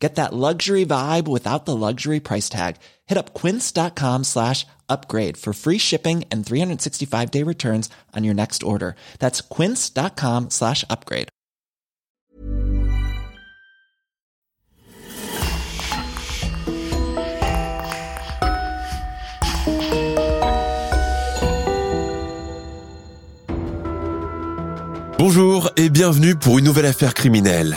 Get that luxury vibe without the luxury price tag. Hit up quince.com slash upgrade for free shipping and 365 day returns on your next order. That's quince.com slash upgrade. Bonjour et bienvenue pour une nouvelle affaire criminelle.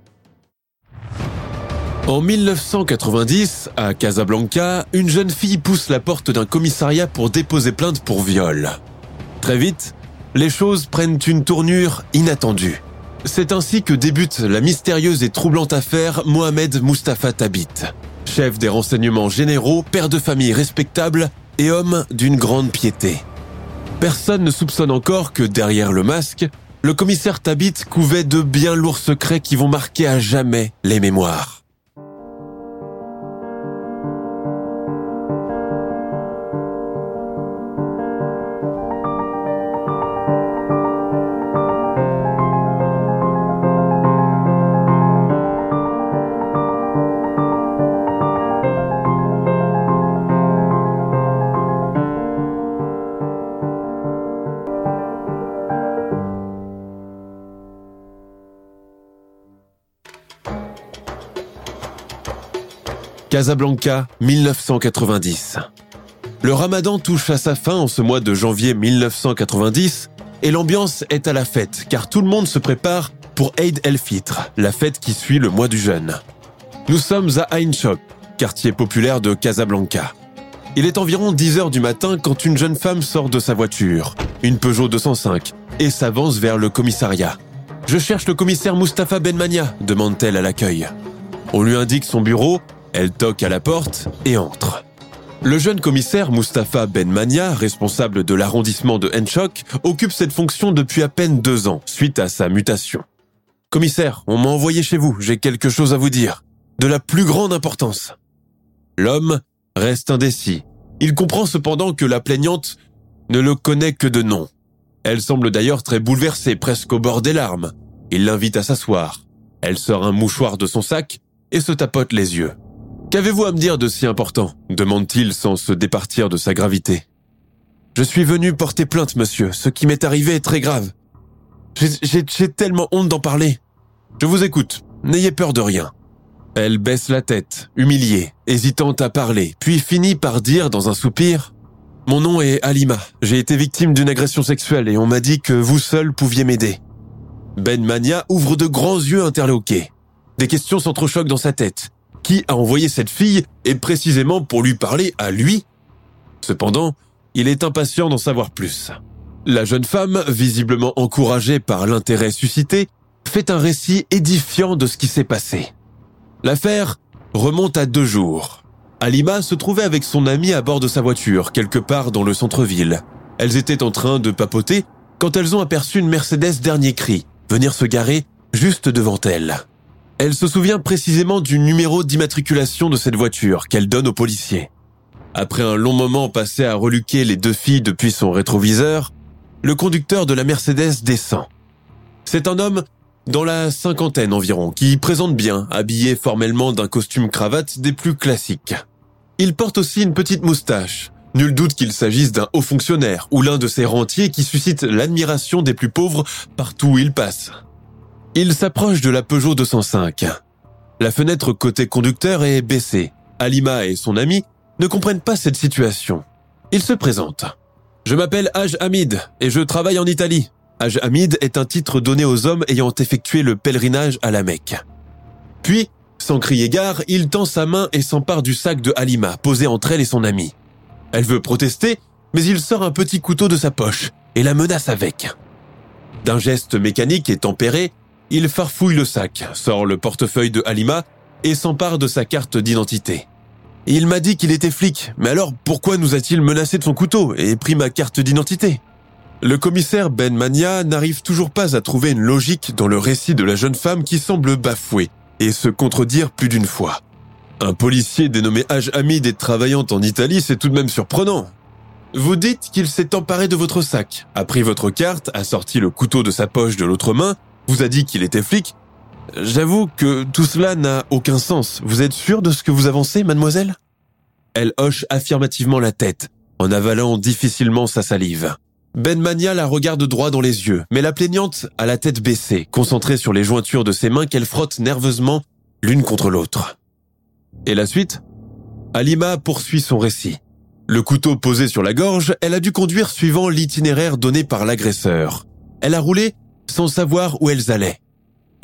En 1990, à Casablanca, une jeune fille pousse la porte d'un commissariat pour déposer plainte pour viol. Très vite, les choses prennent une tournure inattendue. C'est ainsi que débute la mystérieuse et troublante affaire Mohamed Mustafa Tabit, chef des renseignements généraux, père de famille respectable et homme d'une grande piété. Personne ne soupçonne encore que derrière le masque, le commissaire Tabit couvait de bien lourds secrets qui vont marquer à jamais les mémoires. Casablanca, 1990. Le ramadan touche à sa fin en ce mois de janvier 1990 et l'ambiance est à la fête car tout le monde se prépare pour Eid el-Fitr, la fête qui suit le mois du jeûne. Nous sommes à Ain Shop, quartier populaire de Casablanca. Il est environ 10 heures du matin quand une jeune femme sort de sa voiture, une Peugeot 205, et s'avance vers le commissariat. Je cherche le commissaire Mustapha Benmania, demande-t-elle à l'accueil. On lui indique son bureau elle toque à la porte et entre. Le jeune commissaire Mustapha Benmania, responsable de l'arrondissement de Henchok, occupe cette fonction depuis à peine deux ans, suite à sa mutation. Commissaire, on m'a envoyé chez vous, j'ai quelque chose à vous dire. De la plus grande importance. L'homme reste indécis. Il comprend cependant que la plaignante ne le connaît que de nom. Elle semble d'ailleurs très bouleversée, presque au bord des larmes. Il l'invite à s'asseoir. Elle sort un mouchoir de son sac et se tapote les yeux. Qu'avez-vous à me dire de si important demande-t-il sans se départir de sa gravité. Je suis venu porter plainte, monsieur. Ce qui m'est arrivé est très grave. J'ai tellement honte d'en parler. Je vous écoute. N'ayez peur de rien. Elle baisse la tête, humiliée, hésitant à parler, puis finit par dire dans un soupir Mon nom est Alima. J'ai été victime d'une agression sexuelle et on m'a dit que vous seul pouviez m'aider. Ben Mania ouvre de grands yeux interloqués. Des questions s'entrechoquent dans sa tête qui a envoyé cette fille et précisément pour lui parler à lui. Cependant, il est impatient d'en savoir plus. La jeune femme, visiblement encouragée par l'intérêt suscité, fait un récit édifiant de ce qui s'est passé. L'affaire remonte à deux jours. Alima se trouvait avec son amie à bord de sa voiture, quelque part dans le centre-ville. Elles étaient en train de papoter quand elles ont aperçu une Mercedes dernier cri venir se garer juste devant elles. Elle se souvient précisément du numéro d'immatriculation de cette voiture qu'elle donne aux policiers. Après un long moment passé à reluquer les deux filles depuis son rétroviseur, le conducteur de la Mercedes descend. C'est un homme dans la cinquantaine environ, qui présente bien, habillé formellement d'un costume cravate des plus classiques. Il porte aussi une petite moustache. Nul doute qu'il s'agisse d'un haut fonctionnaire ou l'un de ces rentiers qui suscitent l'admiration des plus pauvres partout où il passe. Il s'approche de la Peugeot 205. La fenêtre côté conducteur est baissée. Alima et son ami ne comprennent pas cette situation. Il se présente. Je m'appelle Haj Hamid et je travaille en Italie. Haj Hamid est un titre donné aux hommes ayant effectué le pèlerinage à la Mecque. Puis, sans crier gare, il tend sa main et s'empare du sac de Halima, posé entre elle et son ami. Elle veut protester, mais il sort un petit couteau de sa poche et la menace avec. D'un geste mécanique et tempéré, il farfouille le sac, sort le portefeuille de Halima et s'empare de sa carte d'identité. Il m'a dit qu'il était flic, mais alors pourquoi nous a-t-il menacé de son couteau et pris ma carte d'identité? Le commissaire Ben Mania n'arrive toujours pas à trouver une logique dans le récit de la jeune femme qui semble bafouer et se contredire plus d'une fois. Un policier dénommé Haj Hamid et travaillant en Italie, c'est tout de même surprenant. Vous dites qu'il s'est emparé de votre sac, a pris votre carte, a sorti le couteau de sa poche de l'autre main, vous a dit qu'il était flic, J'avoue que tout cela n'a aucun sens. Vous êtes sûr de ce que vous avancez, mademoiselle? Elle hoche affirmativement la tête, en avalant difficilement sa salive. Ben Mania la regarde droit dans les yeux, mais la plaignante a la tête baissée, concentrée sur les jointures de ses mains qu'elle frotte nerveusement l'une contre l'autre. Et la suite? Alima poursuit son récit. Le couteau posé sur la gorge, elle a dû conduire suivant l'itinéraire donné par l'agresseur. Elle a roulé sans savoir où elles allaient.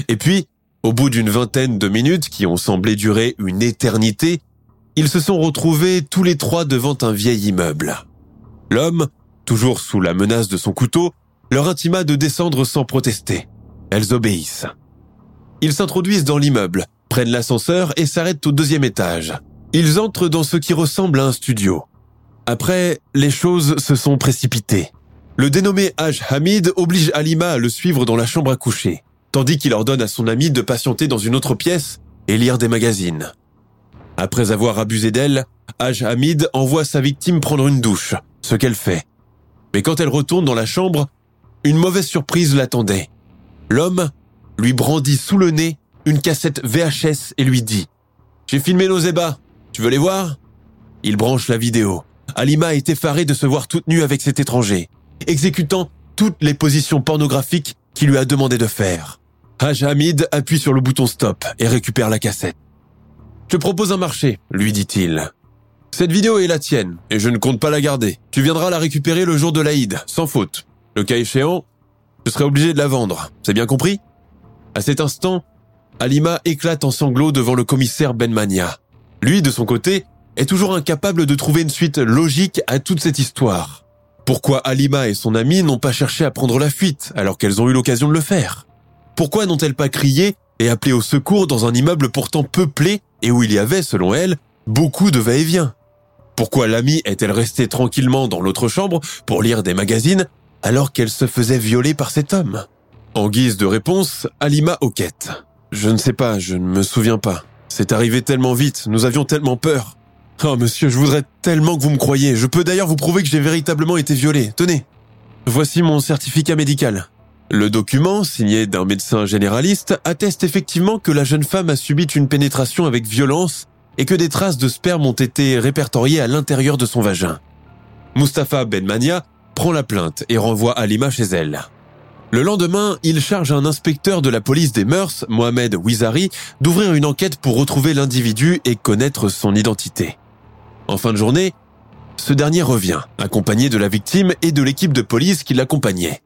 Et puis, au bout d'une vingtaine de minutes qui ont semblé durer une éternité, ils se sont retrouvés tous les trois devant un vieil immeuble. L'homme, toujours sous la menace de son couteau, leur intima de descendre sans protester. Elles obéissent. Ils s'introduisent dans l'immeuble, prennent l'ascenseur et s'arrêtent au deuxième étage. Ils entrent dans ce qui ressemble à un studio. Après, les choses se sont précipitées. Le dénommé Haj Hamid oblige Alima à le suivre dans la chambre à coucher tandis qu'il ordonne à son ami de patienter dans une autre pièce et lire des magazines. Après avoir abusé d'elle, Haj Hamid envoie sa victime prendre une douche, ce qu'elle fait. Mais quand elle retourne dans la chambre, une mauvaise surprise l'attendait. L'homme lui brandit sous le nez une cassette VHS et lui dit ⁇ J'ai filmé nos ébats, tu veux les voir ?⁇ Il branche la vidéo. Alima est effarée de se voir toute nue avec cet étranger, exécutant toutes les positions pornographiques qui lui a demandé de faire. Haj Hamid appuie sur le bouton stop et récupère la cassette. Je propose un marché, lui dit-il. Cette vidéo est la tienne et je ne compte pas la garder. Tu viendras la récupérer le jour de l'Aïd, sans faute. Le cas échéant, je serai obligé de la vendre. C'est bien compris? À cet instant, Alima éclate en sanglots devant le commissaire Benmania. Lui, de son côté, est toujours incapable de trouver une suite logique à toute cette histoire. Pourquoi Alima et son ami n'ont pas cherché à prendre la fuite alors qu'elles ont eu l'occasion de le faire? Pourquoi n'ont-elles pas crié et appelé au secours dans un immeuble pourtant peuplé et où il y avait, selon elles, beaucoup de va-et-vient? Pourquoi l'ami est-elle restée tranquillement dans l'autre chambre pour lire des magazines alors qu'elle se faisait violer par cet homme? En guise de réponse, Alima hoquette. Je ne sais pas, je ne me souviens pas. C'est arrivé tellement vite, nous avions tellement peur. Oh monsieur, je voudrais tellement que vous me croyiez. Je peux d'ailleurs vous prouver que j'ai véritablement été violé. Tenez. Voici mon certificat médical. Le document, signé d'un médecin généraliste, atteste effectivement que la jeune femme a subi une pénétration avec violence et que des traces de sperme ont été répertoriées à l'intérieur de son vagin. Mustapha Benmania prend la plainte et renvoie Alima chez elle. Le lendemain, il charge un inspecteur de la police des mœurs, Mohamed Wizari, d'ouvrir une enquête pour retrouver l'individu et connaître son identité. En fin de journée, ce dernier revient, accompagné de la victime et de l'équipe de police qui l'accompagnait.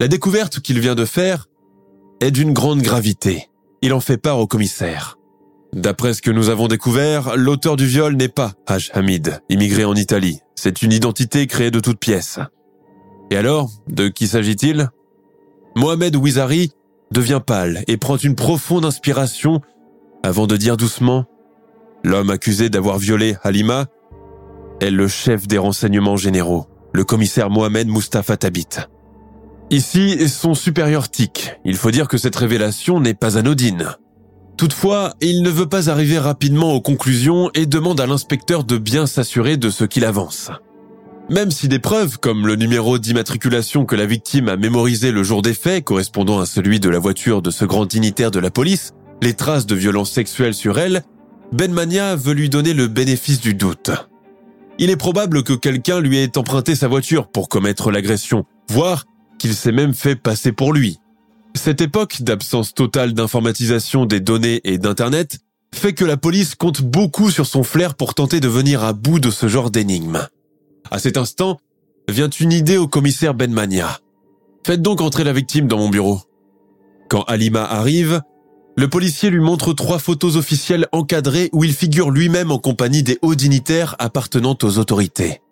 La découverte qu'il vient de faire est d'une grande gravité. Il en fait part au commissaire. D'après ce que nous avons découvert, l'auteur du viol n'est pas Haj Hamid, immigré en Italie. C'est une identité créée de toutes pièces. Et alors, de qui s'agit-il? Mohamed Wizari devient pâle et prend une profonde inspiration avant de dire doucement L'homme accusé d'avoir violé Halima est le chef des renseignements généraux, le commissaire Mohamed Mustafa Tabit. Ici, son supérieur tic. Il faut dire que cette révélation n'est pas anodine. Toutefois, il ne veut pas arriver rapidement aux conclusions et demande à l'inspecteur de bien s'assurer de ce qu'il avance. Même si des preuves, comme le numéro d'immatriculation que la victime a mémorisé le jour des faits, correspondant à celui de la voiture de ce grand dignitaire de la police, les traces de violences sexuelles sur elle, Benmania veut lui donner le bénéfice du doute. Il est probable que quelqu'un lui ait emprunté sa voiture pour commettre l'agression, voire qu'il s'est même fait passer pour lui. Cette époque d'absence totale d'informatisation des données et d'Internet fait que la police compte beaucoup sur son flair pour tenter de venir à bout de ce genre d'énigme. À cet instant, vient une idée au commissaire Benmania. Faites donc entrer la victime dans mon bureau. Quand Alima arrive, le policier lui montre trois photos officielles encadrées où il figure lui-même en compagnie des hauts dignitaires appartenant aux autorités.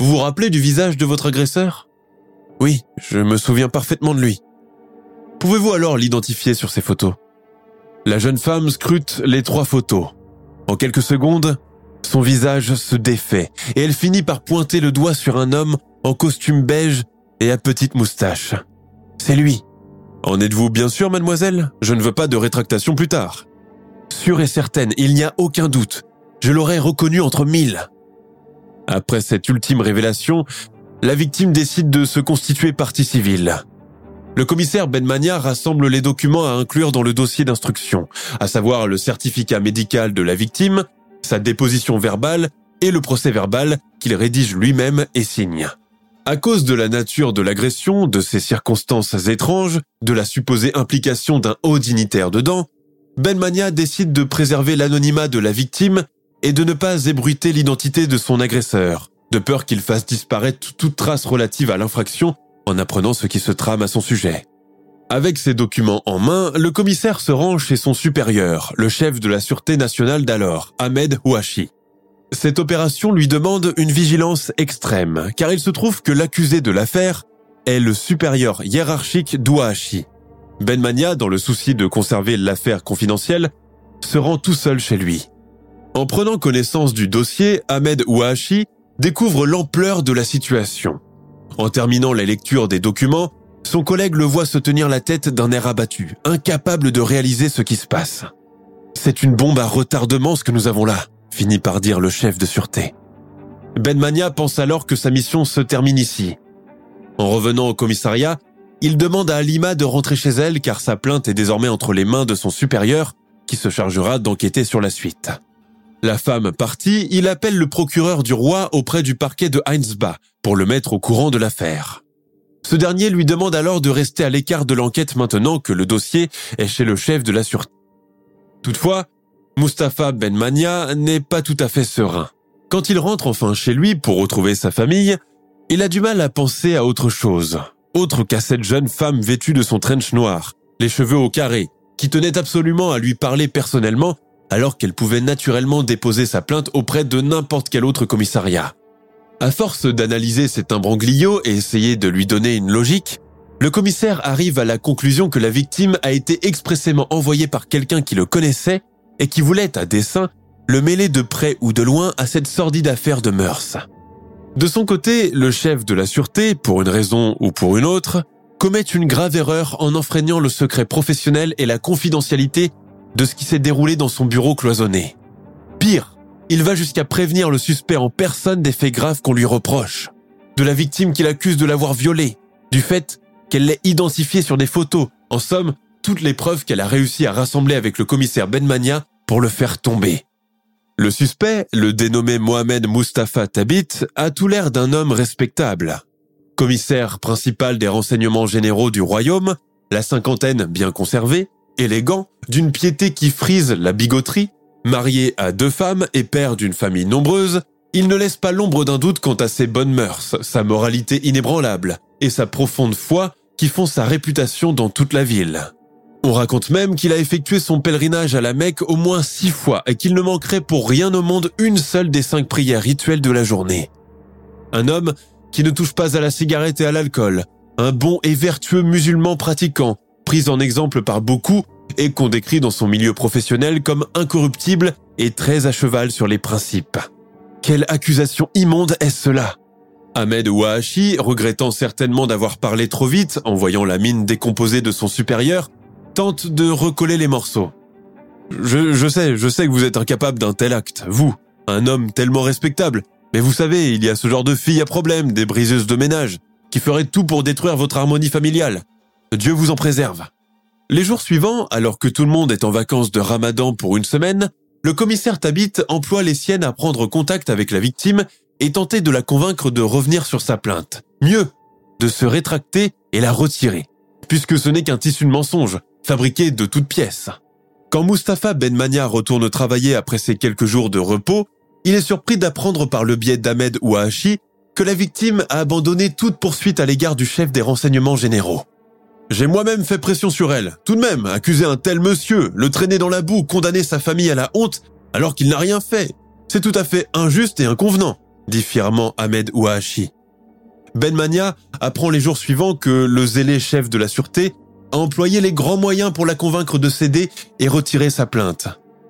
Vous vous rappelez du visage de votre agresseur? Oui, je me souviens parfaitement de lui. Pouvez-vous alors l'identifier sur ces photos? La jeune femme scrute les trois photos. En quelques secondes, son visage se défait et elle finit par pointer le doigt sur un homme en costume beige et à petite moustache. C'est lui. En êtes-vous bien sûr, mademoiselle? Je ne veux pas de rétractation plus tard. Sûre et certaine, il n'y a aucun doute. Je l'aurais reconnu entre mille. Après cette ultime révélation, la victime décide de se constituer partie civile. Le commissaire Benmania rassemble les documents à inclure dans le dossier d'instruction, à savoir le certificat médical de la victime, sa déposition verbale et le procès verbal qu'il rédige lui-même et signe. À cause de la nature de l'agression, de ces circonstances étranges, de la supposée implication d'un haut dignitaire dedans, Benmania décide de préserver l'anonymat de la victime et de ne pas ébruiter l'identité de son agresseur, de peur qu'il fasse disparaître toute trace relative à l'infraction en apprenant ce qui se trame à son sujet. Avec ces documents en main, le commissaire se rend chez son supérieur, le chef de la Sûreté nationale d'alors, Ahmed Ouachi. Cette opération lui demande une vigilance extrême, car il se trouve que l'accusé de l'affaire est le supérieur hiérarchique d'Ouachi. Benmania, dans le souci de conserver l'affaire confidentielle, se rend tout seul chez lui. En prenant connaissance du dossier, Ahmed Ouachi découvre l'ampleur de la situation. En terminant la lecture des documents, son collègue le voit se tenir la tête d'un air abattu, incapable de réaliser ce qui se passe. C'est une bombe à retardement ce que nous avons là, finit par dire le chef de sûreté. Benmania pense alors que sa mission se termine ici. En revenant au commissariat, il demande à Alima de rentrer chez elle car sa plainte est désormais entre les mains de son supérieur qui se chargera d'enquêter sur la suite. La femme partie, il appelle le procureur du roi auprès du parquet de Heinsbach pour le mettre au courant de l'affaire. Ce dernier lui demande alors de rester à l'écart de l'enquête maintenant que le dossier est chez le chef de la sûreté. Toutefois, Mustapha Benmania n'est pas tout à fait serein. Quand il rentre enfin chez lui pour retrouver sa famille, il a du mal à penser à autre chose, autre qu'à cette jeune femme vêtue de son trench noir, les cheveux au carré, qui tenait absolument à lui parler personnellement alors qu'elle pouvait naturellement déposer sa plainte auprès de n'importe quel autre commissariat. À force d'analyser cet imbroglio et essayer de lui donner une logique, le commissaire arrive à la conclusion que la victime a été expressément envoyée par quelqu'un qui le connaissait et qui voulait à dessein le mêler de près ou de loin à cette sordide affaire de mœurs. De son côté, le chef de la sûreté, pour une raison ou pour une autre, commet une grave erreur en enfreignant le secret professionnel et la confidentialité de ce qui s'est déroulé dans son bureau cloisonné. Pire, il va jusqu'à prévenir le suspect en personne des faits graves qu'on lui reproche, de la victime qu'il accuse de l'avoir violée, du fait qu'elle l'ait identifiée sur des photos, en somme, toutes les preuves qu'elle a réussi à rassembler avec le commissaire Benmania pour le faire tomber. Le suspect, le dénommé Mohamed Mustafa Tabit, a tout l'air d'un homme respectable. Commissaire principal des renseignements généraux du royaume, la cinquantaine bien conservée, élégant, d'une piété qui frise la bigoterie, marié à deux femmes et père d'une famille nombreuse, il ne laisse pas l'ombre d'un doute quant à ses bonnes mœurs, sa moralité inébranlable et sa profonde foi qui font sa réputation dans toute la ville. On raconte même qu'il a effectué son pèlerinage à la Mecque au moins six fois et qu'il ne manquerait pour rien au monde une seule des cinq prières rituelles de la journée. Un homme qui ne touche pas à la cigarette et à l'alcool, un bon et vertueux musulman pratiquant, pris en exemple par beaucoup et qu'on décrit dans son milieu professionnel comme incorruptible et très à cheval sur les principes. Quelle accusation immonde est cela? Ahmed Ouahachi, regrettant certainement d'avoir parlé trop vite en voyant la mine décomposée de son supérieur, tente de recoller les morceaux. Je, sais, je sais que vous êtes incapable d'un tel acte, vous, un homme tellement respectable, mais vous savez, il y a ce genre de filles à problème, des briseuses de ménage, qui feraient tout pour détruire votre harmonie familiale. Dieu vous en préserve. Les jours suivants, alors que tout le monde est en vacances de ramadan pour une semaine, le commissaire Tabit emploie les siennes à prendre contact avec la victime et tenter de la convaincre de revenir sur sa plainte. Mieux, de se rétracter et la retirer, puisque ce n'est qu'un tissu de mensonge, fabriqué de toutes pièces. Quand Mustapha Benmania retourne travailler après ses quelques jours de repos, il est surpris d'apprendre par le biais d'Ahmed Ouahachi que la victime a abandonné toute poursuite à l'égard du chef des renseignements généraux. J'ai moi-même fait pression sur elle. Tout de même, accuser un tel monsieur, le traîner dans la boue, condamner sa famille à la honte, alors qu'il n'a rien fait. C'est tout à fait injuste et inconvenant, dit fièrement Ahmed Ouahachi. Ben Mania apprend les jours suivants que le zélé chef de la sûreté a employé les grands moyens pour la convaincre de céder et retirer sa plainte.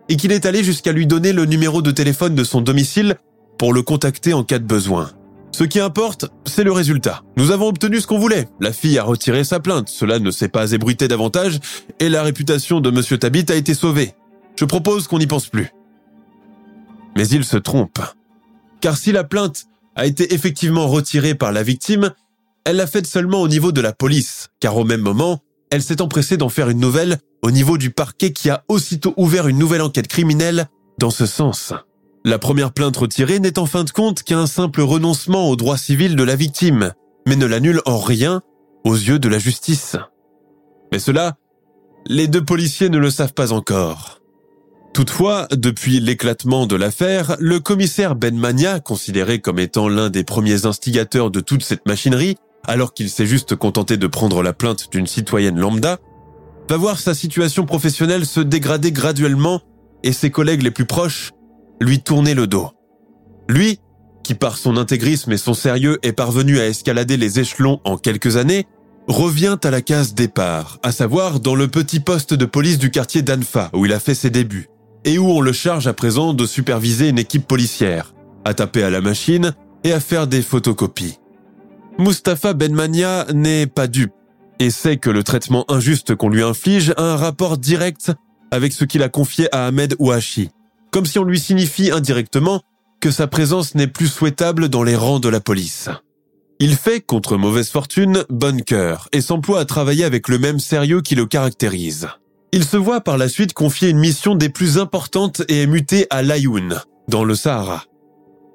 Et qu'il est allé jusqu'à lui donner le numéro de téléphone de son domicile pour le contacter en cas de besoin. Ce qui importe, c'est le résultat. Nous avons obtenu ce qu'on voulait. La fille a retiré sa plainte. Cela ne s'est pas ébruité davantage et la réputation de Monsieur Tabit a été sauvée. Je propose qu'on n'y pense plus. Mais il se trompe. Car si la plainte a été effectivement retirée par la victime, elle l'a faite seulement au niveau de la police, car au même moment, elle s'est empressée d'en faire une nouvelle au niveau du parquet qui a aussitôt ouvert une nouvelle enquête criminelle dans ce sens. La première plainte retirée n'est en fin de compte qu'un simple renoncement aux droits civils de la victime, mais ne l'annule en rien aux yeux de la justice. Mais cela, les deux policiers ne le savent pas encore. Toutefois, depuis l'éclatement de l'affaire, le commissaire Ben Mania, considéré comme étant l'un des premiers instigateurs de toute cette machinerie, alors qu'il s'est juste contenté de prendre la plainte d'une citoyenne lambda, va voir sa situation professionnelle se dégrader graduellement et ses collègues les plus proches lui tourner le dos. Lui, qui par son intégrisme et son sérieux est parvenu à escalader les échelons en quelques années, revient à la case départ, à savoir dans le petit poste de police du quartier d'Anfa où il a fait ses débuts, et où on le charge à présent de superviser une équipe policière, à taper à la machine et à faire des photocopies. Mustapha Benmania n'est pas dupe et sait que le traitement injuste qu'on lui inflige a un rapport direct avec ce qu'il a confié à Ahmed Ouachi, comme si on lui signifie indirectement que sa présence n'est plus souhaitable dans les rangs de la police. Il fait, contre mauvaise fortune, bonne cœur et s'emploie à travailler avec le même sérieux qui le caractérise. Il se voit par la suite confier une mission des plus importantes et est muté à Layoun, dans le Sahara.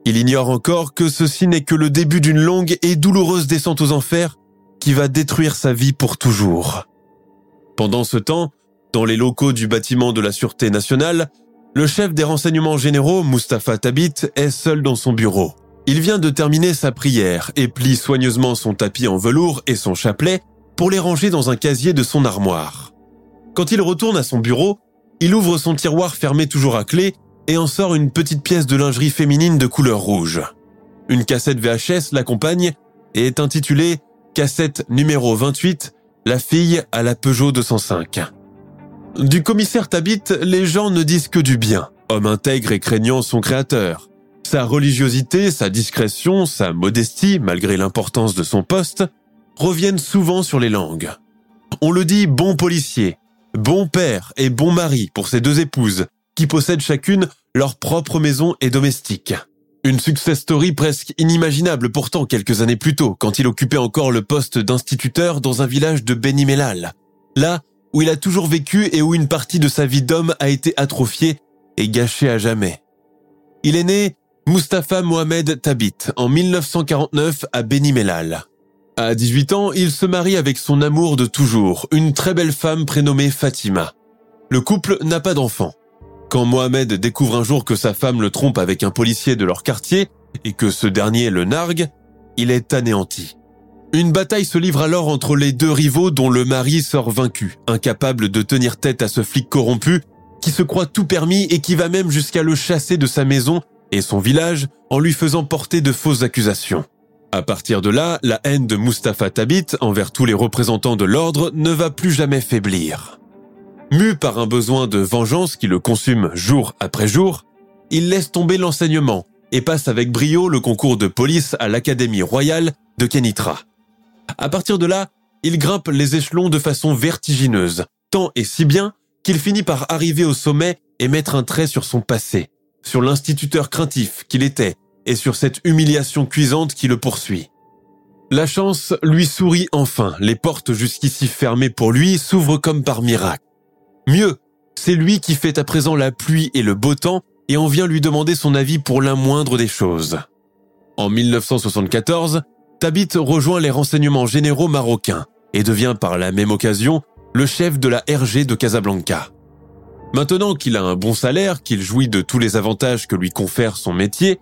Il ignore encore que ceci n'est que le début d'une longue et douloureuse descente aux enfers qui va détruire sa vie pour toujours. Pendant ce temps, dans les locaux du bâtiment de la Sûreté nationale, le chef des renseignements généraux, Mustapha Tabit, est seul dans son bureau. Il vient de terminer sa prière et plie soigneusement son tapis en velours et son chapelet pour les ranger dans un casier de son armoire. Quand il retourne à son bureau, il ouvre son tiroir fermé toujours à clé et en sort une petite pièce de lingerie féminine de couleur rouge. Une cassette VHS l'accompagne et est intitulée Cassette numéro 28, la fille à la Peugeot 205. Du commissaire Tabit, les gens ne disent que du bien. Homme intègre et craignant son créateur. Sa religiosité, sa discrétion, sa modestie, malgré l'importance de son poste, reviennent souvent sur les langues. On le dit bon policier, bon père et bon mari pour ses deux épouses, qui possèdent chacune leur propre maison et domestique. Une success story presque inimaginable pourtant quelques années plus tôt, quand il occupait encore le poste d'instituteur dans un village de Benimelal. Là, où il a toujours vécu et où une partie de sa vie d'homme a été atrophiée et gâchée à jamais. Il est né Mustapha Mohamed Tabit en 1949 à Benimelal. À 18 ans, il se marie avec son amour de toujours, une très belle femme prénommée Fatima. Le couple n'a pas d'enfant. Quand Mohamed découvre un jour que sa femme le trompe avec un policier de leur quartier et que ce dernier le nargue, il est anéanti. Une bataille se livre alors entre les deux rivaux dont le mari sort vaincu, incapable de tenir tête à ce flic corrompu qui se croit tout permis et qui va même jusqu'à le chasser de sa maison et son village en lui faisant porter de fausses accusations. À partir de là, la haine de Mustapha Tabit envers tous les représentants de l'ordre ne va plus jamais faiblir. Mu par un besoin de vengeance qui le consume jour après jour, il laisse tomber l'enseignement et passe avec brio le concours de police à l'Académie royale de Kenitra. À partir de là, il grimpe les échelons de façon vertigineuse, tant et si bien qu'il finit par arriver au sommet et mettre un trait sur son passé, sur l'instituteur craintif qu'il était et sur cette humiliation cuisante qui le poursuit. La chance lui sourit enfin, les portes jusqu'ici fermées pour lui s'ouvrent comme par miracle. Mieux, c'est lui qui fait à présent la pluie et le beau temps et on vient lui demander son avis pour la moindre des choses. En 1974, Tabit rejoint les renseignements généraux marocains et devient par la même occasion le chef de la RG de Casablanca. Maintenant qu'il a un bon salaire, qu'il jouit de tous les avantages que lui confère son métier,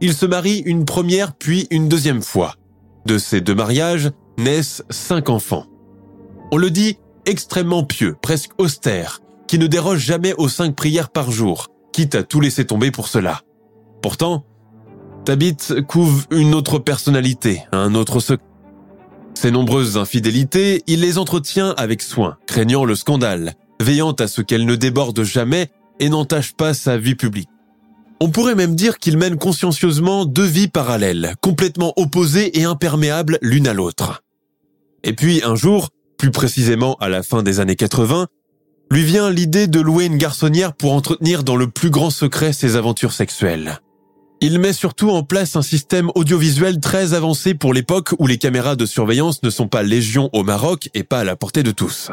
il se marie une première puis une deuxième fois. De ces deux mariages naissent cinq enfants. On le dit extrêmement pieux, presque austère, qui ne déroge jamais aux cinq prières par jour, quitte à tout laisser tomber pour cela. Pourtant, Tabit couvre une autre personnalité, un autre secret. Ses nombreuses infidélités, il les entretient avec soin, craignant le scandale, veillant à ce qu'elles ne débordent jamais et n'entachent pas sa vie publique. On pourrait même dire qu'il mène consciencieusement deux vies parallèles, complètement opposées et imperméables l'une à l'autre. Et puis un jour, plus précisément à la fin des années 80, lui vient l'idée de louer une garçonnière pour entretenir dans le plus grand secret ses aventures sexuelles. Il met surtout en place un système audiovisuel très avancé pour l'époque où les caméras de surveillance ne sont pas légion au Maroc et pas à la portée de tous.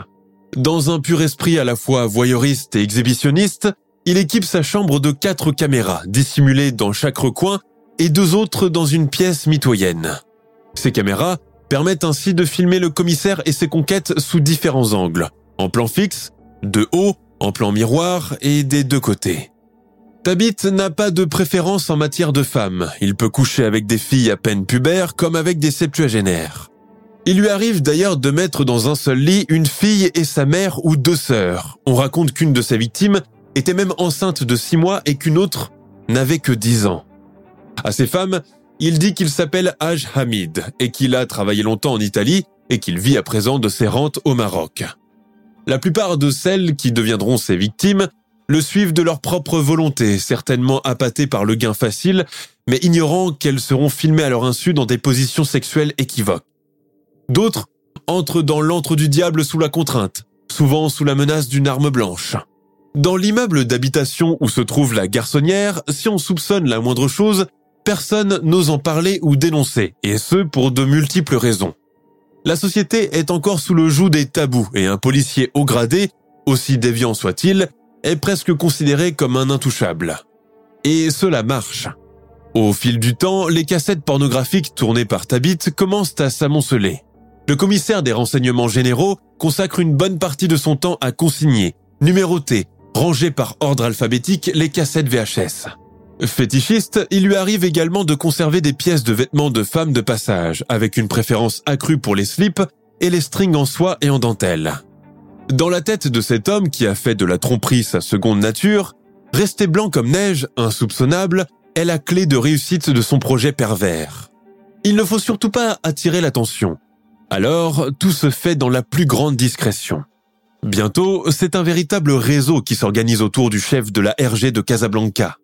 Dans un pur esprit à la fois voyeuriste et exhibitionniste, il équipe sa chambre de quatre caméras dissimulées dans chaque recoin et deux autres dans une pièce mitoyenne. Ces caméras permettent ainsi de filmer le commissaire et ses conquêtes sous différents angles, en plan fixe, de haut, en plan miroir et des deux côtés. Tabit n'a pas de préférence en matière de femmes. Il peut coucher avec des filles à peine pubères comme avec des septuagénaires. Il lui arrive d'ailleurs de mettre dans un seul lit une fille et sa mère ou deux sœurs. On raconte qu'une de ses victimes était même enceinte de six mois et qu'une autre n'avait que dix ans. À ces femmes, il dit qu'il s'appelle Haj Hamid et qu'il a travaillé longtemps en Italie et qu'il vit à présent de ses rentes au Maroc. La plupart de celles qui deviendront ses victimes le suivent de leur propre volonté, certainement appâtées par le gain facile, mais ignorant qu'elles seront filmées à leur insu dans des positions sexuelles équivoques. D'autres entrent dans l'antre du diable sous la contrainte, souvent sous la menace d'une arme blanche. Dans l'immeuble d'habitation où se trouve la garçonnière, si on soupçonne la moindre chose, personne n'ose en parler ou dénoncer, et ce pour de multiples raisons. La société est encore sous le joug des tabous et un policier haut gradé, aussi déviant soit-il, est presque considéré comme un intouchable. Et cela marche. Au fil du temps, les cassettes pornographiques tournées par Tabit commencent à s'amonceler. Le commissaire des renseignements généraux consacre une bonne partie de son temps à consigner, numéroter, ranger par ordre alphabétique les cassettes VHS. Fétichiste, il lui arrive également de conserver des pièces de vêtements de femmes de passage, avec une préférence accrue pour les slips et les strings en soie et en dentelle. Dans la tête de cet homme qui a fait de la tromperie sa seconde nature, rester blanc comme neige, insoupçonnable, est la clé de réussite de son projet pervers. Il ne faut surtout pas attirer l'attention. Alors, tout se fait dans la plus grande discrétion. Bientôt, c'est un véritable réseau qui s'organise autour du chef de la RG de Casablanca.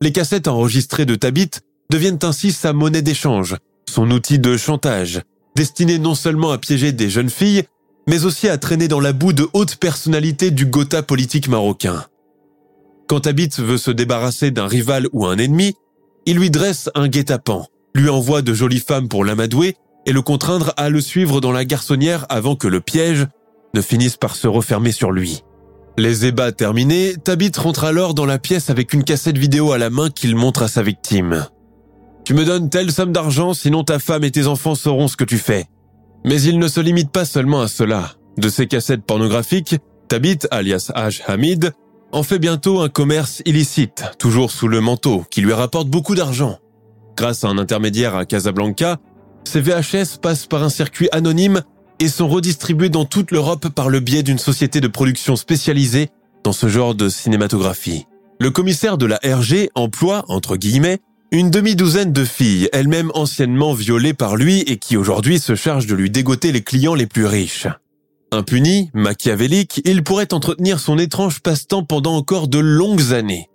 Les cassettes enregistrées de Tabit deviennent ainsi sa monnaie d'échange, son outil de chantage, destiné non seulement à piéger des jeunes filles, mais aussi à traîner dans la boue de hautes personnalités du Gotha politique marocain. Quand Tabit veut se débarrasser d'un rival ou un ennemi, il lui dresse un guet-apens, lui envoie de jolies femmes pour l'amadouer et le contraindre à le suivre dans la garçonnière avant que le piège ne finisse par se refermer sur lui. Les ébats terminés, Tabit rentre alors dans la pièce avec une cassette vidéo à la main qu'il montre à sa victime. Tu me donnes telle somme d'argent, sinon ta femme et tes enfants sauront ce que tu fais. Mais il ne se limite pas seulement à cela. De ces cassettes pornographiques, Tabit, alias H. Hamid, en fait bientôt un commerce illicite, toujours sous le manteau, qui lui rapporte beaucoup d'argent. Grâce à un intermédiaire à Casablanca, ces VHS passent par un circuit anonyme et sont redistribués dans toute l'Europe par le biais d'une société de production spécialisée dans ce genre de cinématographie. Le commissaire de la RG emploie, entre guillemets, une demi-douzaine de filles, elles-mêmes anciennement violées par lui et qui aujourd'hui se chargent de lui dégoter les clients les plus riches. Impuni, machiavélique, il pourrait entretenir son étrange passe-temps pendant encore de longues années.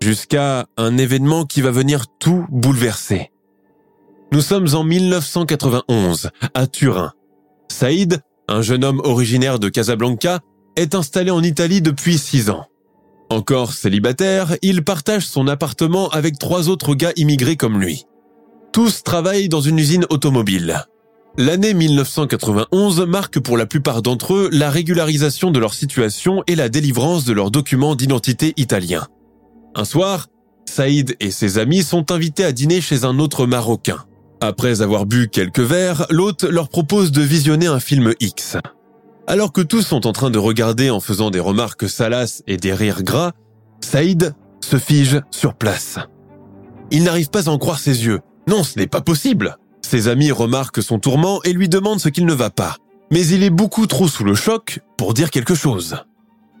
Jusqu'à un événement qui va venir tout bouleverser. Nous sommes en 1991, à Turin, Saïd, un jeune homme originaire de Casablanca, est installé en Italie depuis six ans. Encore célibataire, il partage son appartement avec trois autres gars immigrés comme lui. Tous travaillent dans une usine automobile. L'année 1991 marque pour la plupart d'entre eux la régularisation de leur situation et la délivrance de leurs documents d'identité italiens. Un soir, Saïd et ses amis sont invités à dîner chez un autre Marocain. Après avoir bu quelques verres, l'hôte leur propose de visionner un film X. Alors que tous sont en train de regarder en faisant des remarques salaces et des rires gras, Saïd se fige sur place. Il n'arrive pas à en croire ses yeux. Non, ce n'est pas possible. Ses amis remarquent son tourment et lui demandent ce qu'il ne va pas. Mais il est beaucoup trop sous le choc pour dire quelque chose.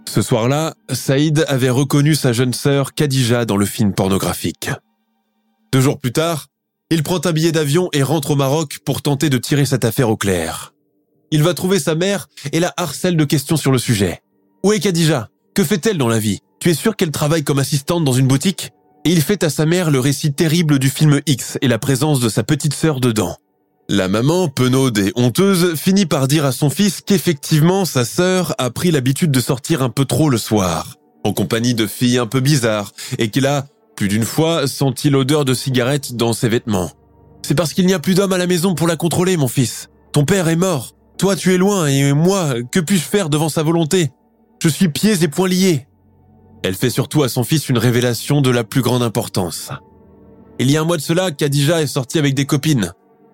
Ce soir-là, Saïd avait reconnu sa jeune sœur Khadija dans le film pornographique. Deux jours plus tard, il prend un billet d'avion et rentre au Maroc pour tenter de tirer cette affaire au clair. Il va trouver sa mère et la harcèle de questions sur le sujet. Où est Khadija? Que fait-elle dans la vie? Tu es sûr qu'elle travaille comme assistante dans une boutique? Et il fait à sa mère le récit terrible du film X et la présence de sa petite sœur dedans. La maman, penaude et honteuse, finit par dire à son fils qu'effectivement sa sœur a pris l'habitude de sortir un peu trop le soir, en compagnie de filles un peu bizarres, et qu'il a plus d'une fois, senti l'odeur de cigarette dans ses vêtements. C'est parce qu'il n'y a plus d'homme à la maison pour la contrôler, mon fils. Ton père est mort. Toi, tu es loin, et moi, que puis-je faire devant sa volonté? Je suis pieds et poings liés. Elle fait surtout à son fils une révélation de la plus grande importance. Il y a un mois de cela, Khadija est sortie avec des copines.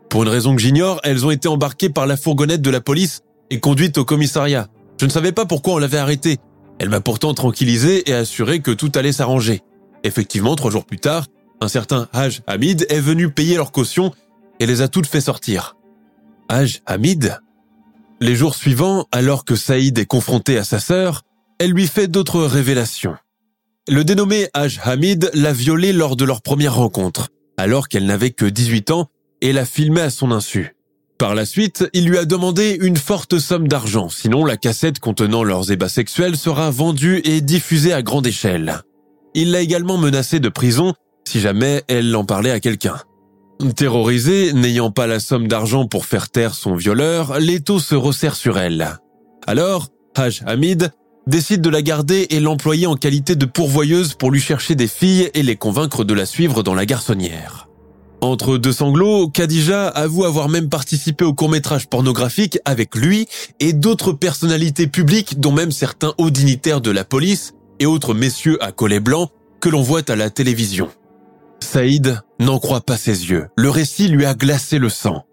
Pour une raison que j'ignore, elles ont été embarquées par la fourgonnette de la police et conduites au commissariat. Je ne savais pas pourquoi on l'avait arrêtée. Elle m'a pourtant tranquillisé et assuré que tout allait s'arranger. Effectivement, trois jours plus tard, un certain Haj Hamid est venu payer leur caution et les a toutes fait sortir. Haj Hamid? Les jours suivants, alors que Saïd est confronté à sa sœur, elle lui fait d'autres révélations. Le dénommé Haj Hamid l'a violée lors de leur première rencontre, alors qu'elle n'avait que 18 ans et l'a filmée à son insu. Par la suite, il lui a demandé une forte somme d'argent, sinon la cassette contenant leurs ébats sexuels sera vendue et diffusée à grande échelle. Il l'a également menacé de prison si jamais elle en parlait à quelqu'un. Terrorisée, n'ayant pas la somme d'argent pour faire taire son violeur, l'étau se resserre sur elle. Alors, Haj Hamid décide de la garder et l'employer en qualité de pourvoyeuse pour lui chercher des filles et les convaincre de la suivre dans la garçonnière. Entre deux sanglots, Khadija avoue avoir même participé au court-métrage pornographique avec lui et d'autres personnalités publiques dont même certains hauts dignitaires de la police et autres messieurs à collet blanc que l'on voit à la télévision. Saïd n'en croit pas ses yeux. Le récit lui a glacé le sang.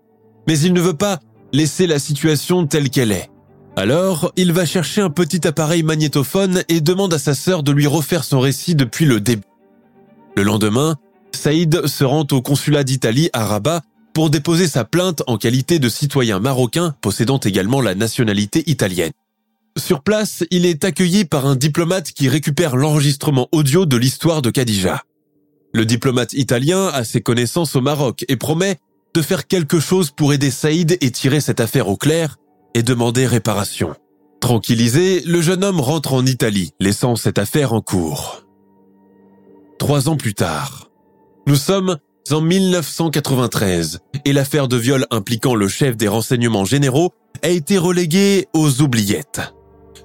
Mais il ne veut pas laisser la situation telle qu'elle est. Alors, il va chercher un petit appareil magnétophone et demande à sa sœur de lui refaire son récit depuis le début. Le lendemain, Saïd se rend au consulat d'Italie à Rabat pour déposer sa plainte en qualité de citoyen marocain possédant également la nationalité italienne. Sur place, il est accueilli par un diplomate qui récupère l'enregistrement audio de l'histoire de Khadija. Le diplomate italien a ses connaissances au Maroc et promet de faire quelque chose pour aider Saïd et tirer cette affaire au clair et demander réparation. Tranquillisé, le jeune homme rentre en Italie, laissant cette affaire en cours. Trois ans plus tard, nous sommes en 1993 et l'affaire de viol impliquant le chef des renseignements généraux a été reléguée aux oubliettes.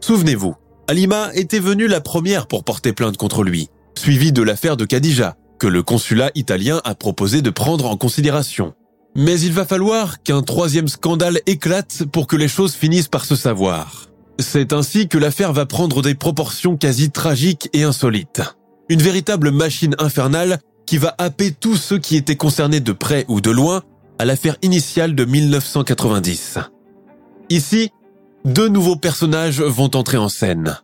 Souvenez-vous, Alima était venue la première pour porter plainte contre lui, suivie de l'affaire de Khadija, que le consulat italien a proposé de prendre en considération. Mais il va falloir qu'un troisième scandale éclate pour que les choses finissent par se savoir. C'est ainsi que l'affaire va prendre des proportions quasi tragiques et insolites. Une véritable machine infernale qui va happer tous ceux qui étaient concernés de près ou de loin à l'affaire initiale de 1990. Ici, deux nouveaux personnages vont entrer en scène.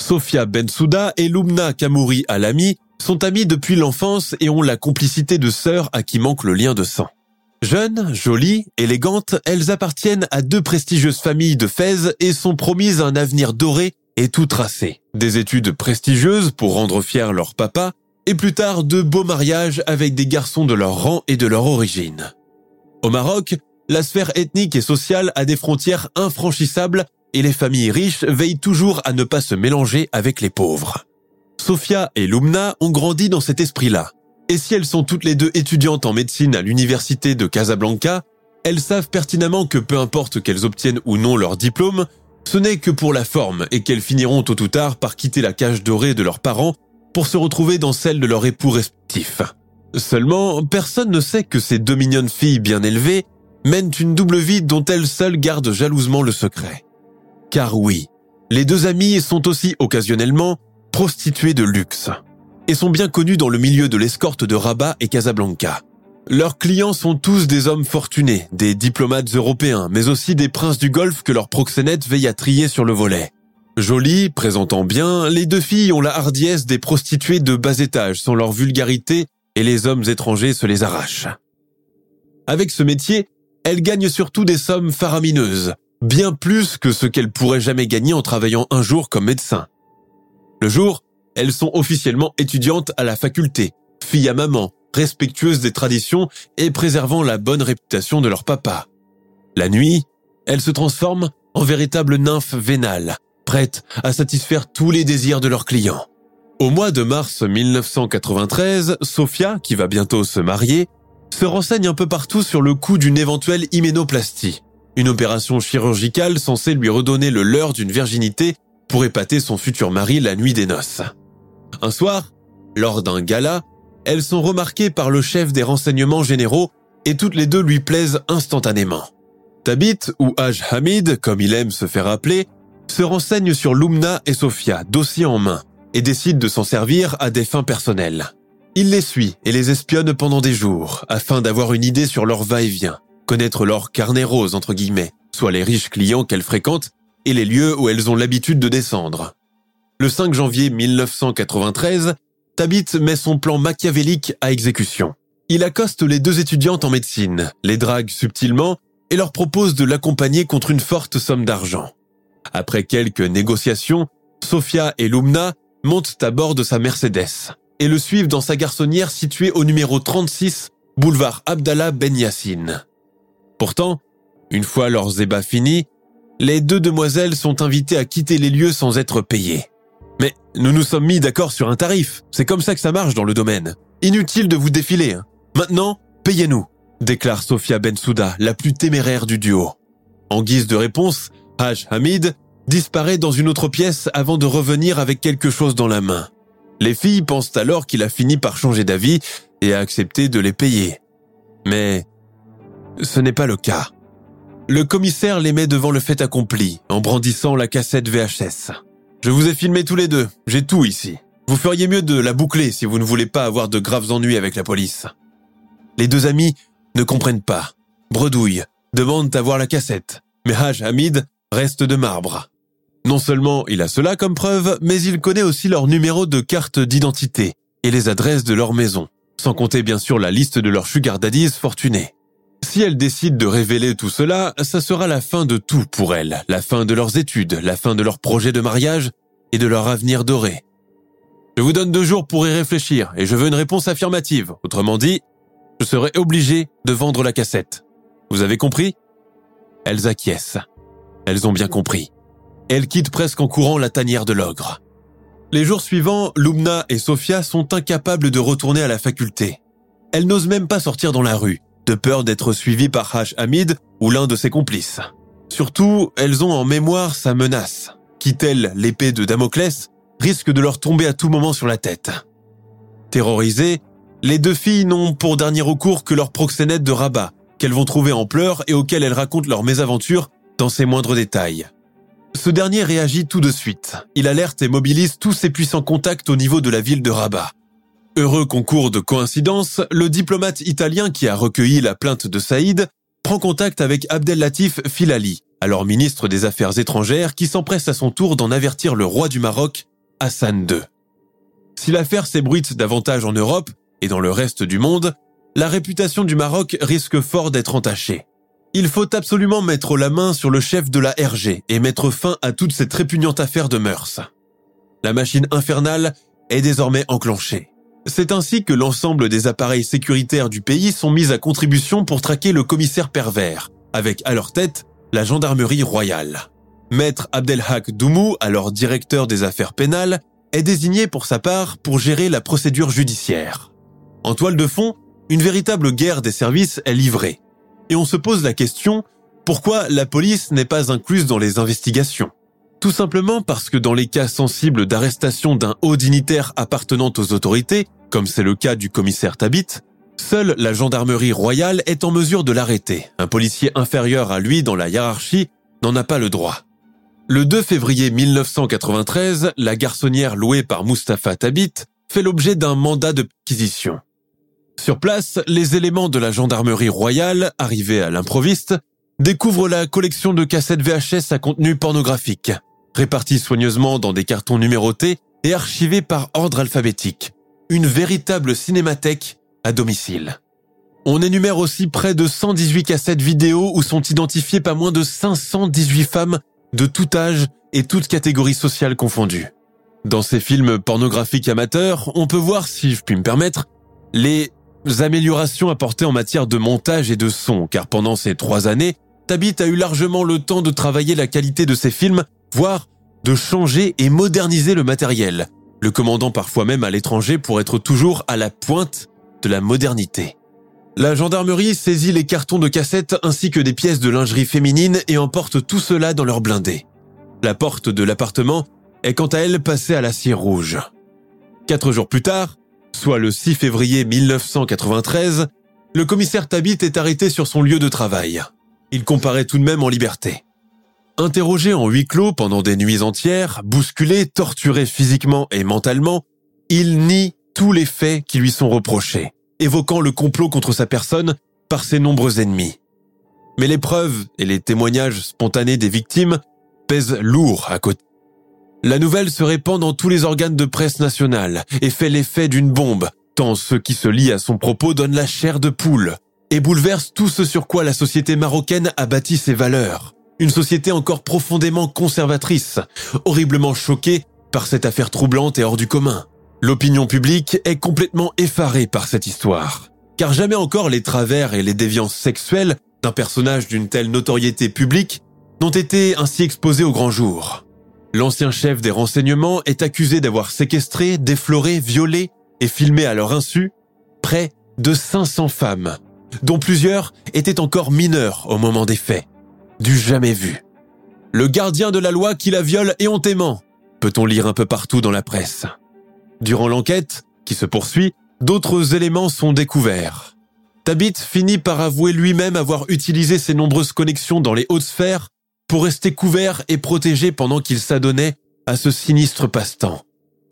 Sofia Bensouda et Lumna Kamouri Alami sont amies depuis l'enfance et ont la complicité de sœurs à qui manque le lien de sang. Jeunes, jolies, élégantes, elles appartiennent à deux prestigieuses familles de Fès et sont promises un avenir doré et tout tracé. Des études prestigieuses pour rendre fiers leur papa et plus tard de beaux mariages avec des garçons de leur rang et de leur origine. Au Maroc, la sphère ethnique et sociale a des frontières infranchissables et les familles riches veillent toujours à ne pas se mélanger avec les pauvres. Sophia et Lumna ont grandi dans cet esprit-là. Et si elles sont toutes les deux étudiantes en médecine à l'université de Casablanca, elles savent pertinemment que peu importe qu'elles obtiennent ou non leur diplôme, ce n'est que pour la forme et qu'elles finiront tôt ou tard par quitter la cage dorée de leurs parents pour se retrouver dans celle de leurs époux respectifs. Seulement, personne ne sait que ces deux mignonnes filles bien élevées mènent une double vie dont elles seules gardent jalousement le secret. Car oui, les deux amies sont aussi occasionnellement prostituées de luxe et sont bien connues dans le milieu de l'escorte de Rabat et Casablanca. Leurs clients sont tous des hommes fortunés, des diplomates européens, mais aussi des princes du Golfe que leurs proxénètes veillent à trier sur le volet. Jolies, présentant bien, les deux filles ont la hardiesse des prostituées de bas étage sans leur vulgarité et les hommes étrangers se les arrachent. Avec ce métier, elle gagne surtout des sommes faramineuses, bien plus que ce qu'elle pourrait jamais gagner en travaillant un jour comme médecin. Le jour, elles sont officiellement étudiantes à la faculté, filles à maman, respectueuses des traditions et préservant la bonne réputation de leur papa. La nuit, elles se transforment en véritables nymphes vénales, prêtes à satisfaire tous les désirs de leurs clients. Au mois de mars 1993, Sophia, qui va bientôt se marier, se renseigne un peu partout sur le coût d'une éventuelle hyménoplastie, une opération chirurgicale censée lui redonner le leurre d'une virginité pour épater son futur mari la nuit des noces. Un soir, lors d'un gala, elles sont remarquées par le chef des renseignements généraux et toutes les deux lui plaisent instantanément. Tabit, ou Haj Hamid, comme il aime se faire appeler, se renseigne sur Lumna et Sofia, dossier en main, et décide de s'en servir à des fins personnelles. Il les suit et les espionne pendant des jours, afin d'avoir une idée sur leur va-et-vient, connaître leur carnet rose, entre guillemets, soit les riches clients qu'elles fréquentent et les lieux où elles ont l'habitude de descendre. Le 5 janvier 1993, Tabit met son plan machiavélique à exécution. Il accoste les deux étudiantes en médecine, les drague subtilement et leur propose de l'accompagner contre une forte somme d'argent. Après quelques négociations, Sophia et Lumna montent à bord de sa Mercedes et le suivent dans sa garçonnière située au numéro 36, boulevard Abdallah Ben Yassine. Pourtant, une fois leurs ébats finis, les deux demoiselles sont invitées à quitter les lieux sans être payées. Mais nous nous sommes mis d'accord sur un tarif, c'est comme ça que ça marche dans le domaine. Inutile de vous défiler. Hein. Maintenant, payez-nous, déclare Sophia Bensouda, la plus téméraire du duo. En guise de réponse, Haj Hamid disparaît dans une autre pièce avant de revenir avec quelque chose dans la main. Les filles pensent alors qu'il a fini par changer d'avis et a accepté de les payer. Mais ce n'est pas le cas. Le commissaire les met devant le fait accompli, en brandissant la cassette VHS. Je vous ai filmé tous les deux, j'ai tout ici. Vous feriez mieux de la boucler si vous ne voulez pas avoir de graves ennuis avec la police. Les deux amis ne comprennent pas, bredouillent, demandent à voir la cassette. Mais Haj Hamid reste de marbre. Non seulement il a cela comme preuve, mais il connaît aussi leur numéro de carte d'identité et les adresses de leur maison, sans compter bien sûr la liste de leurs sugar daddies fortunés. Si elle décide de révéler tout cela, ça sera la fin de tout pour elle, la fin de leurs études, la fin de leur projet de mariage et de leur avenir doré. Je vous donne deux jours pour y réfléchir et je veux une réponse affirmative. Autrement dit, je serai obligé de vendre la cassette. Vous avez compris? Elles acquiescent. Elles ont bien compris. Elle quitte presque en courant la tanière de l'ogre. Les jours suivants, Lumna et Sophia sont incapables de retourner à la faculté. Elles n'osent même pas sortir dans la rue, de peur d'être suivies par H. Hamid ou l'un de ses complices. Surtout, elles ont en mémoire sa menace, qui telle l'épée de Damoclès, risque de leur tomber à tout moment sur la tête. Terrorisées, les deux filles n'ont pour dernier recours que leur proxénète de Rabat, qu'elles vont trouver en pleurs et auquel elles racontent leurs mésaventures dans ses moindres détails. Ce dernier réagit tout de suite. Il alerte et mobilise tous ses puissants contacts au niveau de la ville de Rabat. Heureux concours de coïncidence, le diplomate italien qui a recueilli la plainte de Saïd prend contact avec Abdel Latif Filali, alors ministre des Affaires étrangères, qui s'empresse à son tour d'en avertir le roi du Maroc, Hassan II. Si l'affaire s'ébruite davantage en Europe et dans le reste du monde, la réputation du Maroc risque fort d'être entachée. Il faut absolument mettre la main sur le chef de la RG et mettre fin à toute cette répugnante affaire de mœurs. La machine infernale est désormais enclenchée. C'est ainsi que l'ensemble des appareils sécuritaires du pays sont mis à contribution pour traquer le commissaire pervers, avec à leur tête la gendarmerie royale. Maître Abdelhak Doumou, alors directeur des affaires pénales, est désigné pour sa part pour gérer la procédure judiciaire. En toile de fond, une véritable guerre des services est livrée et on se pose la question, pourquoi la police n'est pas incluse dans les investigations? Tout simplement parce que dans les cas sensibles d'arrestation d'un haut dignitaire appartenant aux autorités, comme c'est le cas du commissaire Tabit, seule la gendarmerie royale est en mesure de l'arrêter. Un policier inférieur à lui dans la hiérarchie n'en a pas le droit. Le 2 février 1993, la garçonnière louée par Mustapha Tabit fait l'objet d'un mandat de perquisition. Sur place, les éléments de la gendarmerie royale, arrivés à l'improviste, découvrent la collection de cassettes VHS à contenu pornographique, réparties soigneusement dans des cartons numérotés et archivés par ordre alphabétique. Une véritable cinémathèque à domicile. On énumère aussi près de 118 cassettes vidéo où sont identifiées pas moins de 518 femmes de tout âge et toutes catégories sociales confondues. Dans ces films pornographiques amateurs, on peut voir, si je puis me permettre, les améliorations apportées en matière de montage et de son, car pendant ces trois années, Tabit a eu largement le temps de travailler la qualité de ses films, voire de changer et moderniser le matériel, le commandant parfois même à l'étranger pour être toujours à la pointe de la modernité. La gendarmerie saisit les cartons de cassettes ainsi que des pièces de lingerie féminine et emporte tout cela dans leur blindé. La porte de l'appartement est quant à elle passée à la cire rouge. Quatre jours plus tard, soit le 6 février 1993, le commissaire Tabit est arrêté sur son lieu de travail. Il comparaît tout de même en liberté. Interrogé en huis clos pendant des nuits entières, bousculé, torturé physiquement et mentalement, il nie tous les faits qui lui sont reprochés évoquant le complot contre sa personne par ses nombreux ennemis. Mais les preuves et les témoignages spontanés des victimes pèsent lourd à côté. La nouvelle se répand dans tous les organes de presse nationale et fait l'effet d'une bombe, tant ce qui se lie à son propos donne la chair de poule et bouleverse tout ce sur quoi la société marocaine a bâti ses valeurs. Une société encore profondément conservatrice, horriblement choquée par cette affaire troublante et hors du commun. L'opinion publique est complètement effarée par cette histoire, car jamais encore les travers et les déviances sexuelles d'un personnage d'une telle notoriété publique n'ont été ainsi exposés au grand jour. L'ancien chef des renseignements est accusé d'avoir séquestré, défloré, violé et filmé à leur insu près de 500 femmes, dont plusieurs étaient encore mineures au moment des faits. Du jamais vu. Le gardien de la loi qui la viole éhontément, peut-on lire un peu partout dans la presse. Durant l'enquête, qui se poursuit, d'autres éléments sont découverts. Tabit finit par avouer lui-même avoir utilisé ses nombreuses connexions dans les hautes sphères pour rester couvert et protégé pendant qu'il s'adonnait à ce sinistre passe-temps.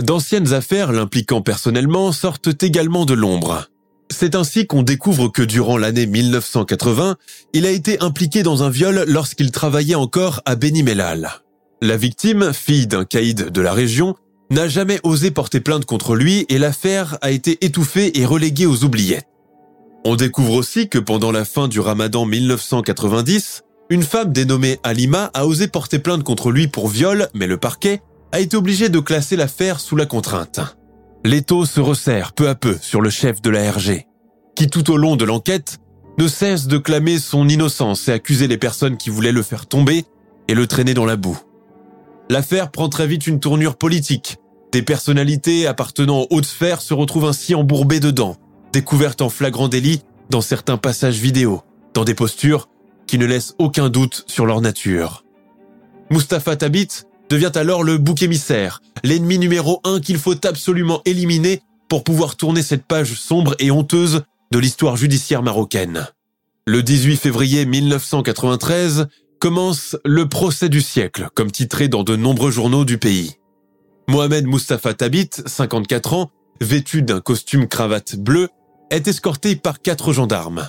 D'anciennes affaires l'impliquant personnellement sortent également de l'ombre. C'est ainsi qu'on découvre que durant l'année 1980, il a été impliqué dans un viol lorsqu'il travaillait encore à Beni Mellal. La victime, fille d'un caïd de la région, n'a jamais osé porter plainte contre lui et l'affaire a été étouffée et reléguée aux oubliettes. On découvre aussi que pendant la fin du ramadan 1990, une femme dénommée Alima a osé porter plainte contre lui pour viol, mais le parquet a été obligé de classer l'affaire sous la contrainte. L'étau se resserre peu à peu sur le chef de la RG, qui tout au long de l'enquête ne cesse de clamer son innocence et accuser les personnes qui voulaient le faire tomber et le traîner dans la boue. L'affaire prend très vite une tournure politique. Des personnalités appartenant aux hautes sphères se retrouvent ainsi embourbées dedans, découvertes en flagrant délit dans certains passages vidéo, dans des postures qui ne laissent aucun doute sur leur nature. Mustapha Tabit devient alors le bouc émissaire, l'ennemi numéro un qu'il faut absolument éliminer pour pouvoir tourner cette page sombre et honteuse de l'histoire judiciaire marocaine. Le 18 février 1993, commence le procès du siècle, comme titré dans de nombreux journaux du pays. Mohamed Mustafa Tabit, 54 ans, vêtu d'un costume cravate bleu, est escorté par quatre gendarmes.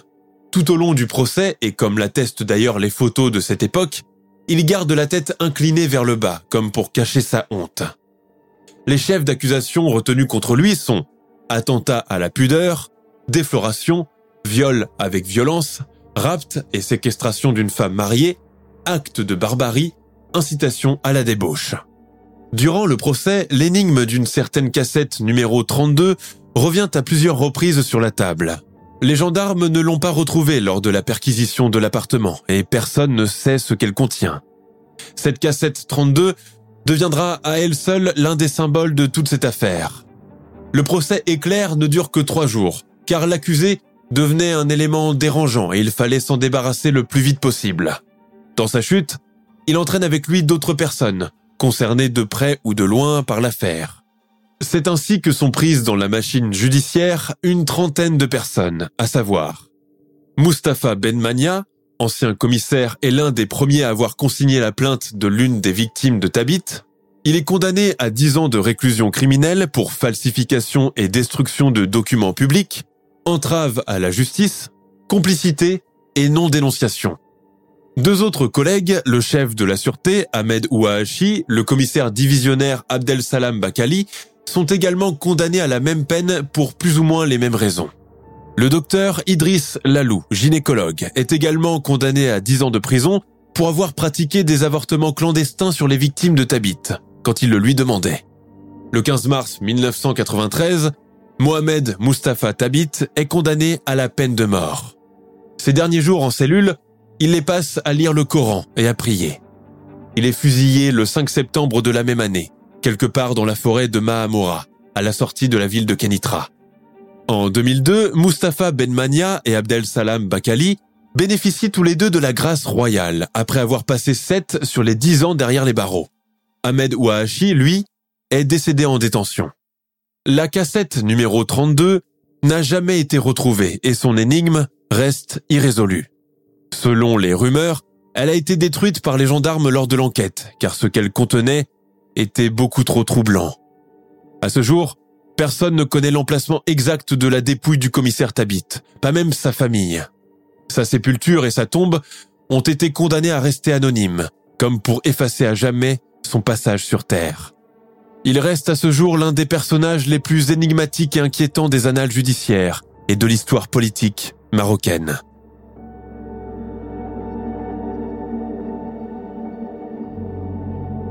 Tout au long du procès, et comme l'attestent d'ailleurs les photos de cette époque, il garde la tête inclinée vers le bas, comme pour cacher sa honte. Les chefs d'accusation retenus contre lui sont attentat à la pudeur, défloration, viol avec violence, rapt et séquestration d'une femme mariée, acte de barbarie, incitation à la débauche. Durant le procès, l'énigme d'une certaine cassette numéro 32 revient à plusieurs reprises sur la table. Les gendarmes ne l'ont pas retrouvée lors de la perquisition de l'appartement et personne ne sait ce qu'elle contient. Cette cassette 32 deviendra à elle seule l'un des symboles de toute cette affaire. Le procès éclair ne dure que trois jours, car l'accusé devenait un élément dérangeant et il fallait s'en débarrasser le plus vite possible. Dans sa chute, il entraîne avec lui d'autres personnes, concernées de près ou de loin par l'affaire. C'est ainsi que sont prises dans la machine judiciaire une trentaine de personnes, à savoir Mustapha Benmania, ancien commissaire et l'un des premiers à avoir consigné la plainte de l'une des victimes de Tabit. Il est condamné à 10 ans de réclusion criminelle pour falsification et destruction de documents publics, entrave à la justice, complicité et non-dénonciation. Deux autres collègues, le chef de la sûreté, Ahmed Ouahachi, le commissaire divisionnaire Abdel Salam Bakali, sont également condamnés à la même peine pour plus ou moins les mêmes raisons. Le docteur Idriss Lalou, gynécologue, est également condamné à 10 ans de prison pour avoir pratiqué des avortements clandestins sur les victimes de Tabit, quand il le lui demandait. Le 15 mars 1993, Mohamed Mustafa Tabit est condamné à la peine de mort. Ces derniers jours en cellule, il les passe à lire le Coran et à prier. Il est fusillé le 5 septembre de la même année, quelque part dans la forêt de Mahamora, à la sortie de la ville de Kenitra. En 2002, Mustafa Benmania et Abdel Salam Bakali bénéficient tous les deux de la grâce royale après avoir passé 7 sur les 10 ans derrière les barreaux. Ahmed Ouahachi, lui, est décédé en détention. La cassette numéro 32 n'a jamais été retrouvée et son énigme reste irrésolue. Selon les rumeurs, elle a été détruite par les gendarmes lors de l'enquête, car ce qu'elle contenait était beaucoup trop troublant. À ce jour, personne ne connaît l'emplacement exact de la dépouille du commissaire Tabit, pas même sa famille. Sa sépulture et sa tombe ont été condamnées à rester anonymes, comme pour effacer à jamais son passage sur Terre. Il reste à ce jour l'un des personnages les plus énigmatiques et inquiétants des annales judiciaires et de l'histoire politique marocaine.